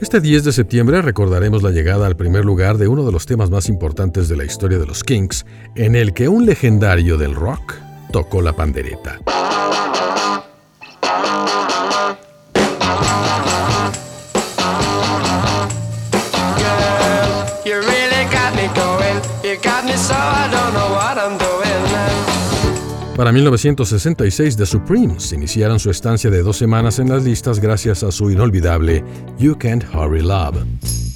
Este 10 de septiembre recordaremos la llegada al primer lugar de uno de los temas más importantes de la historia de los Kings, en el que un legendario del rock tocó la pandereta. Para 1966, The Supremes iniciaron su estancia de dos semanas en las listas gracias a su inolvidable You Can't Hurry Love.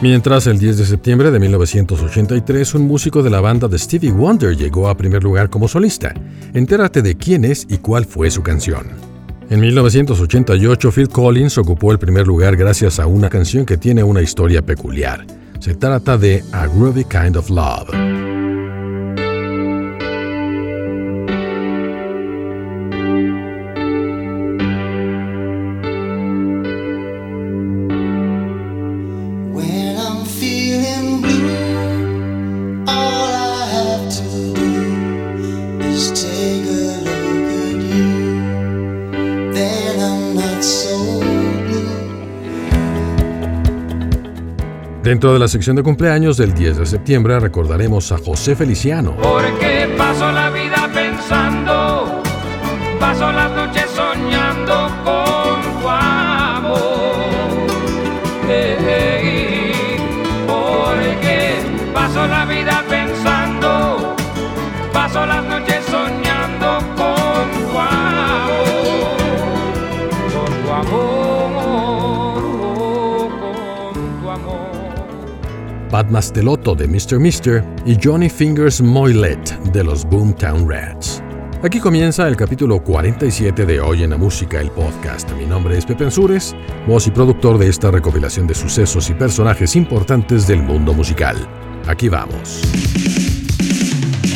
Mientras el 10 de septiembre de 1983 un músico de la banda de Stevie Wonder llegó a primer lugar como solista. Entérate de quién es y cuál fue su canción. En 1988 Phil Collins ocupó el primer lugar gracias a una canción que tiene una historia peculiar. Se trata de A Groovy Kind of Love. Dentro de la sección de cumpleaños del 10 de septiembre recordaremos a José Feliciano. Porque paso la vida pensando, paso las Pat Mastelotto de Mr. Mister y Johnny Fingers Moylet de los Boomtown Rats. Aquí comienza el capítulo 47 de Hoy en la Música, el podcast. Mi nombre es Pepe Ansures, voz y productor de esta recopilación de sucesos y personajes importantes del mundo musical. Aquí vamos.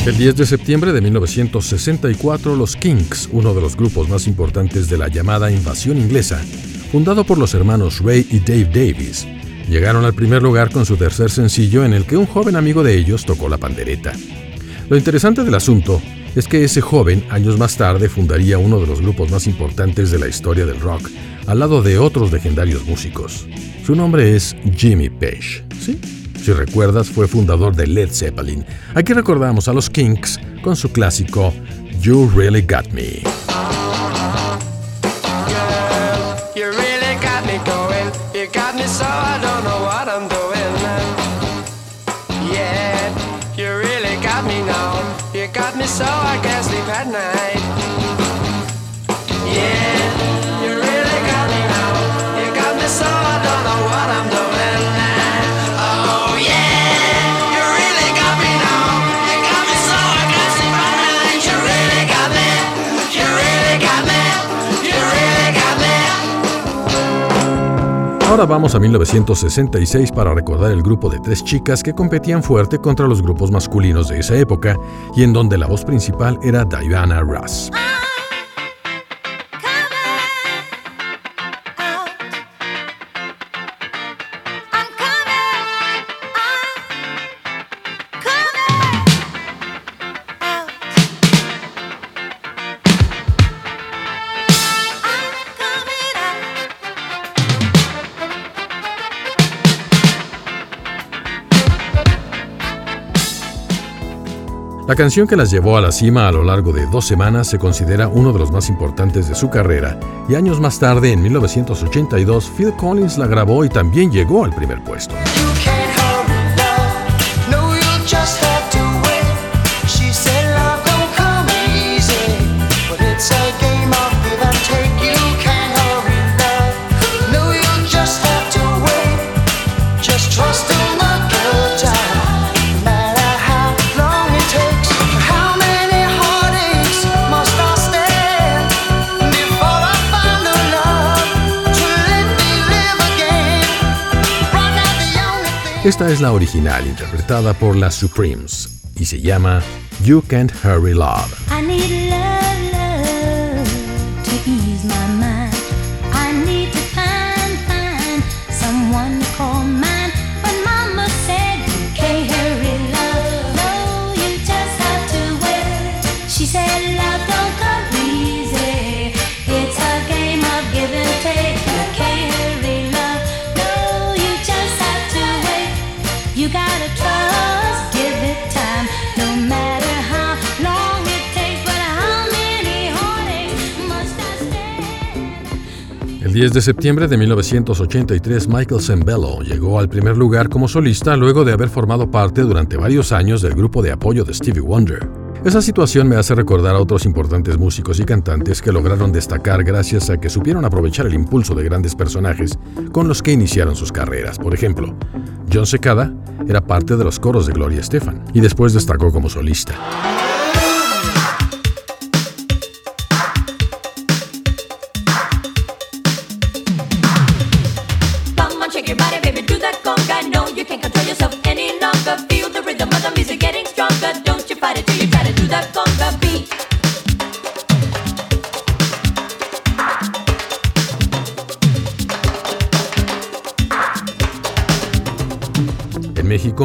El 10 de septiembre de 1964, los Kinks, uno de los grupos más importantes de la llamada invasión inglesa, fundado por los hermanos Ray y Dave Davis, Llegaron al primer lugar con su tercer sencillo en el que un joven amigo de ellos tocó la pandereta. Lo interesante del asunto es que ese joven años más tarde fundaría uno de los grupos más importantes de la historia del rock, al lado de otros legendarios músicos. Su nombre es Jimmy Page. ¿Sí? Si recuerdas, fue fundador de Led Zeppelin. Aquí recordamos a los Kinks con su clásico You Really Got Me. Ahora vamos a 1966 para recordar el grupo de tres chicas que competían fuerte contra los grupos masculinos de esa época y en donde la voz principal era Diana Ross. La canción que las llevó a la cima a lo largo de dos semanas se considera uno de los más importantes de su carrera y años más tarde, en 1982, Phil Collins la grabó y también llegó al primer puesto. Esta es la original interpretada por las Supremes y se llama You Can't Hurry Love. El 10 de septiembre de 1983, Michael Sembello llegó al primer lugar como solista luego de haber formado parte durante varios años del grupo de apoyo de Stevie Wonder. Esa situación me hace recordar a otros importantes músicos y cantantes que lograron destacar gracias a que supieron aprovechar el impulso de grandes personajes con los que iniciaron sus carreras. Por ejemplo, John Secada era parte de los coros de Gloria Estefan y después destacó como solista.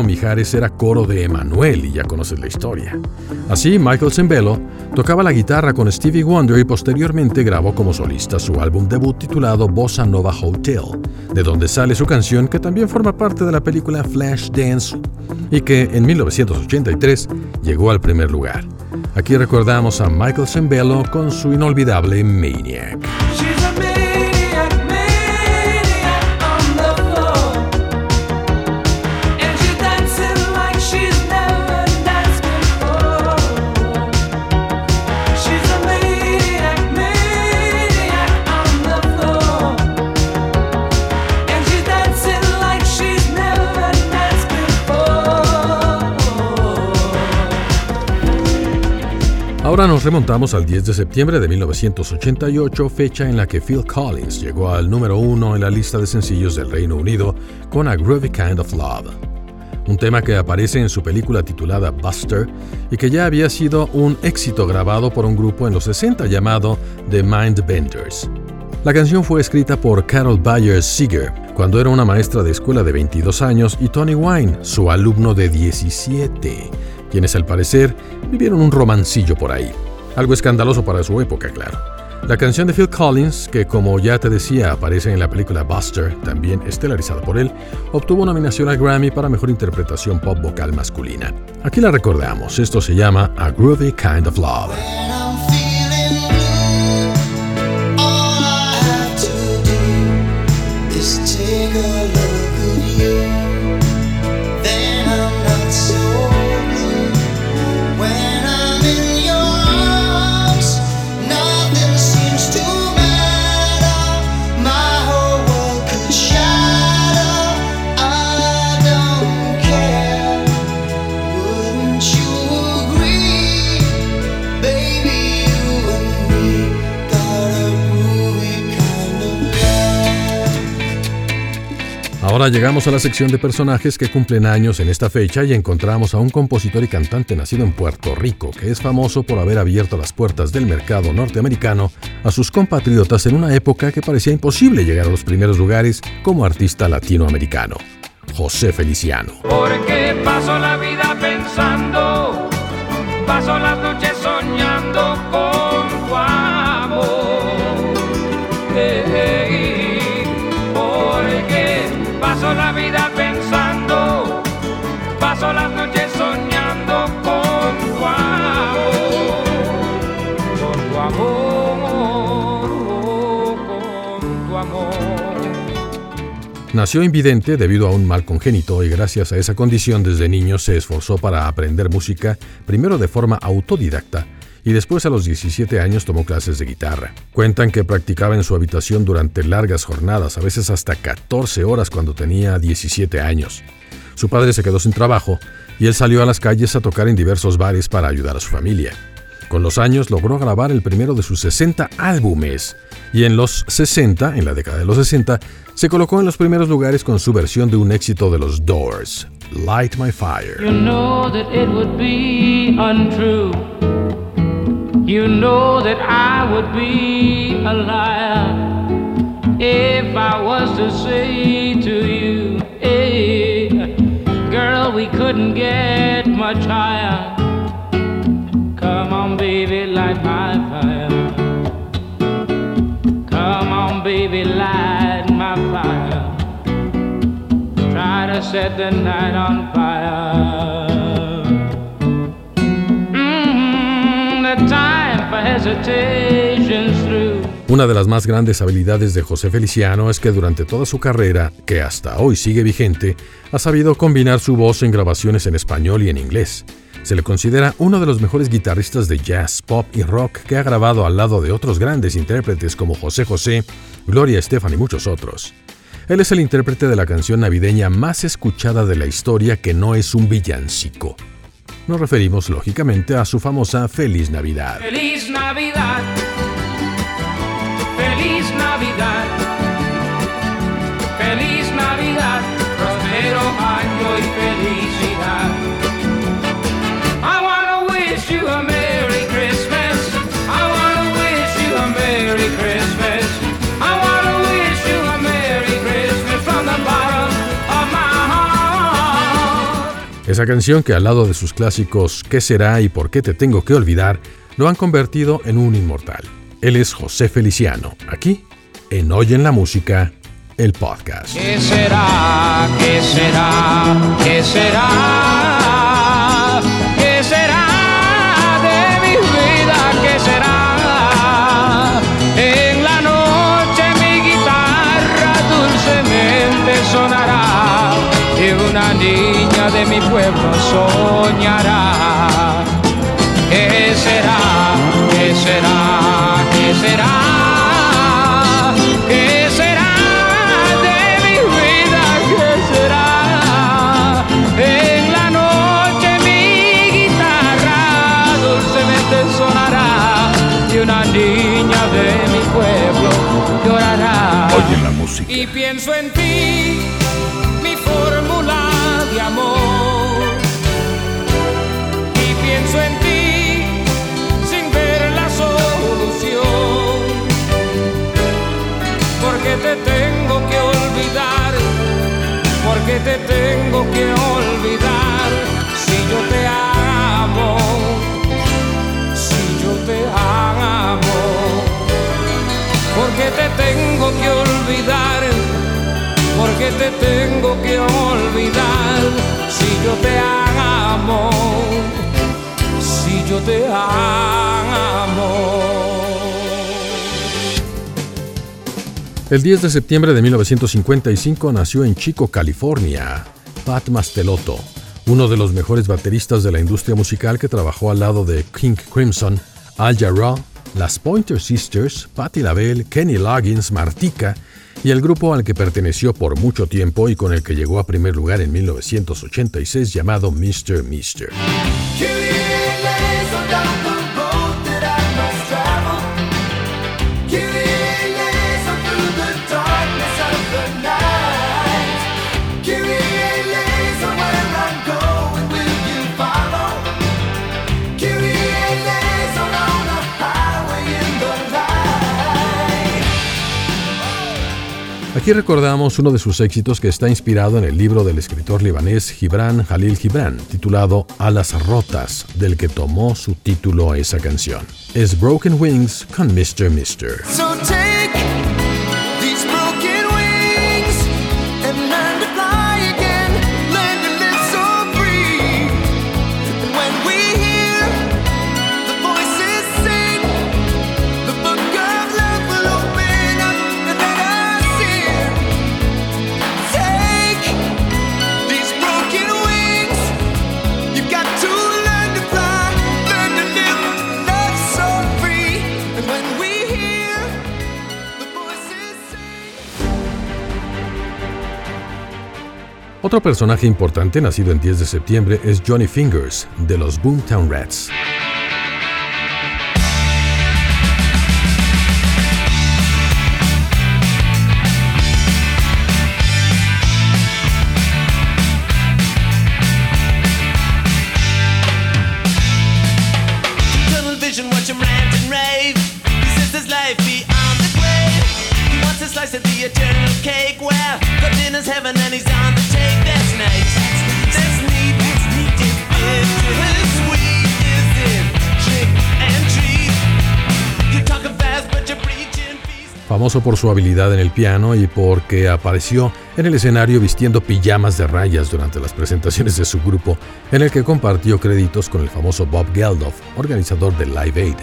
Mijares era coro de Emanuel y ya conoces la historia. Así, Michael Zembello tocaba la guitarra con Stevie Wonder y posteriormente grabó como solista su álbum debut titulado Bossa Nova Hotel, de donde sale su canción que también forma parte de la película Flash Dance y que en 1983 llegó al primer lugar. Aquí recordamos a Michael Zembello con su inolvidable Maniac. Ahora nos remontamos al 10 de septiembre de 1988, fecha en la que Phil Collins llegó al número uno en la lista de sencillos del Reino Unido con A Groovy Kind of Love, un tema que aparece en su película titulada Buster y que ya había sido un éxito grabado por un grupo en los 60 llamado The Mindbenders. La canción fue escrita por Carol Byers Seeger cuando era una maestra de escuela de 22 años y Tony Wine, su alumno de 17 quienes al parecer vivieron un romancillo por ahí. Algo escandaloso para su época, claro. La canción de Phil Collins, que como ya te decía aparece en la película Buster, también estelarizada por él, obtuvo nominación al Grammy para Mejor Interpretación Pop Vocal Masculina. Aquí la recordamos, esto se llama A Groovy Kind of Love. Llegamos a la sección de personajes que cumplen años en esta fecha y encontramos a un compositor y cantante nacido en Puerto Rico que es famoso por haber abierto las puertas del mercado norteamericano a sus compatriotas en una época que parecía imposible llegar a los primeros lugares como artista latinoamericano. José Feliciano. Porque paso la vida pensando, paso las noches soñando con tu Nació invidente debido a un mal congénito y gracias a esa condición desde niño se esforzó para aprender música, primero de forma autodidacta y después a los 17 años tomó clases de guitarra. Cuentan que practicaba en su habitación durante largas jornadas, a veces hasta 14 horas cuando tenía 17 años. Su padre se quedó sin trabajo y él salió a las calles a tocar en diversos bares para ayudar a su familia. Con los años logró grabar el primero de sus 60 álbumes y en los 60, en la década de los 60, se colocó en los primeros lugares con su versión de un éxito de los Doors, Light My Fire. You know that it would be untrue. You know that I would be a liar if I was to say to you, hey, girl, we couldn't get much higher. Una de las más grandes habilidades de José Feliciano es que durante toda su carrera, que hasta hoy sigue vigente, ha sabido combinar su voz en grabaciones en español y en inglés. Se le considera uno de los mejores guitarristas de jazz, pop y rock que ha grabado al lado de otros grandes intérpretes como José José, Gloria Estefan y muchos otros. Él es el intérprete de la canción navideña más escuchada de la historia que no es un villancico. Nos referimos lógicamente a su famosa Feliz Navidad. Feliz Navidad. Esa canción que al lado de sus clásicos ¿Qué será y por qué te tengo que olvidar? lo han convertido en un inmortal. Él es José Feliciano, aquí en Hoy en la Música, el podcast. ¿Qué será? ¿Qué será? ¿Qué será? De mi pueblo soñará. ¿Qué será? ¿Qué será? ¿Qué será? ¿Qué será de mi vida? ¿Qué será? En la noche mi guitarra dulcemente sonará y una niña de mi pueblo llorará. Oye la música. Y pienso en ti, de amor. Y pienso en ti sin ver la solución. Porque te tengo que olvidar, porque te tengo que olvidar. Si yo te amo, si yo te amo porque te tengo que olvidar, porque te tengo El 10 de septiembre de 1955 nació en Chico, California, Pat Mastelotto, uno de los mejores bateristas de la industria musical que trabajó al lado de King Crimson, Al Jarreau, las Pointer Sisters, Patti LaBelle, Kenny Loggins, Martika y el grupo al que perteneció por mucho tiempo y con el que llegó a primer lugar en 1986 llamado Mr. Mister. Aquí recordamos uno de sus éxitos que está inspirado en el libro del escritor libanés Gibran Jalil Gibran, titulado Alas Rotas, del que tomó su título esa canción. Es Broken Wings con Mr. Mister. Otro personaje importante nacido en 10 de septiembre es Johnny Fingers, de los Boomtown Rats. Famoso por su habilidad en el piano y porque apareció en el escenario vistiendo pijamas de rayas durante las presentaciones de su grupo, en el que compartió créditos con el famoso Bob Geldof, organizador de Live Aid.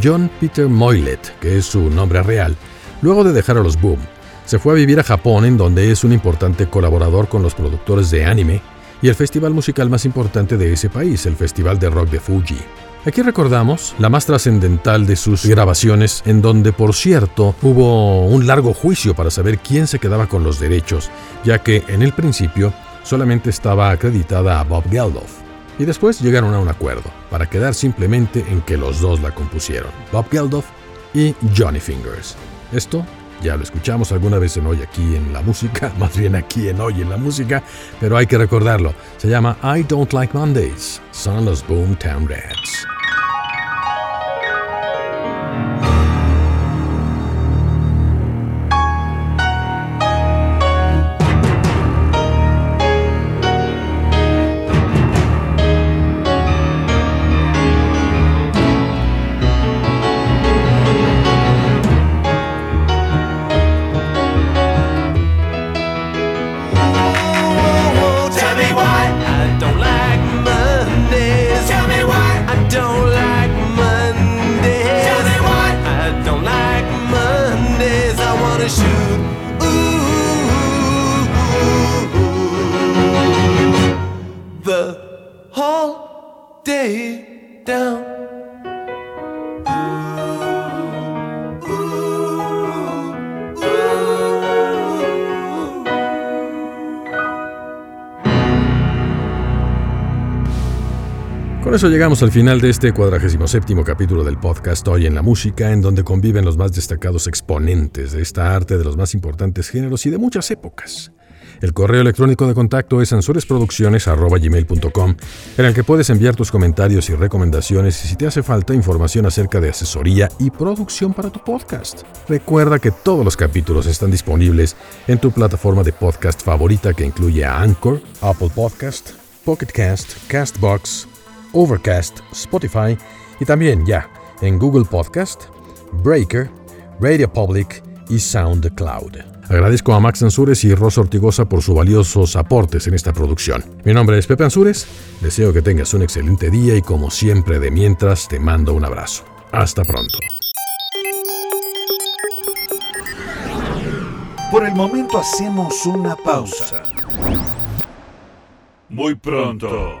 John Peter Moylet, que es su nombre real, luego de dejar a los Boom, se fue a vivir a Japón en donde es un importante colaborador con los productores de anime y el festival musical más importante de ese país, el Festival de Rock de Fuji. Aquí recordamos la más trascendental de sus grabaciones, en donde, por cierto, hubo un largo juicio para saber quién se quedaba con los derechos, ya que en el principio solamente estaba acreditada a Bob Geldof. Y después llegaron a un acuerdo, para quedar simplemente en que los dos la compusieron, Bob Geldof y Johnny Fingers. Esto ya lo escuchamos alguna vez en Hoy aquí en la música, más bien aquí en Hoy en la música, pero hay que recordarlo. Se llama I Don't Like Mondays. Son los Boomtown Rats. Eso llegamos al final de este 47 capítulo del podcast Hoy en la Música, en donde conviven los más destacados exponentes de esta arte de los más importantes géneros y de muchas épocas. El correo electrónico de contacto es ansuresproducciones.gmail.com, en el que puedes enviar tus comentarios y recomendaciones y si te hace falta información acerca de asesoría y producción para tu podcast. Recuerda que todos los capítulos están disponibles en tu plataforma de podcast favorita que incluye a Anchor, Apple Podcast, Pocket Cast, Castbox, Overcast, Spotify y también ya en Google Podcast, Breaker, Radio Public y SoundCloud. Agradezco a Max Ansures y Rosa Ortigosa por sus valiosos aportes en esta producción. Mi nombre es Pepe Ansures, deseo que tengas un excelente día y como siempre de mientras te mando un abrazo. Hasta pronto. Por el momento hacemos una pausa. Muy pronto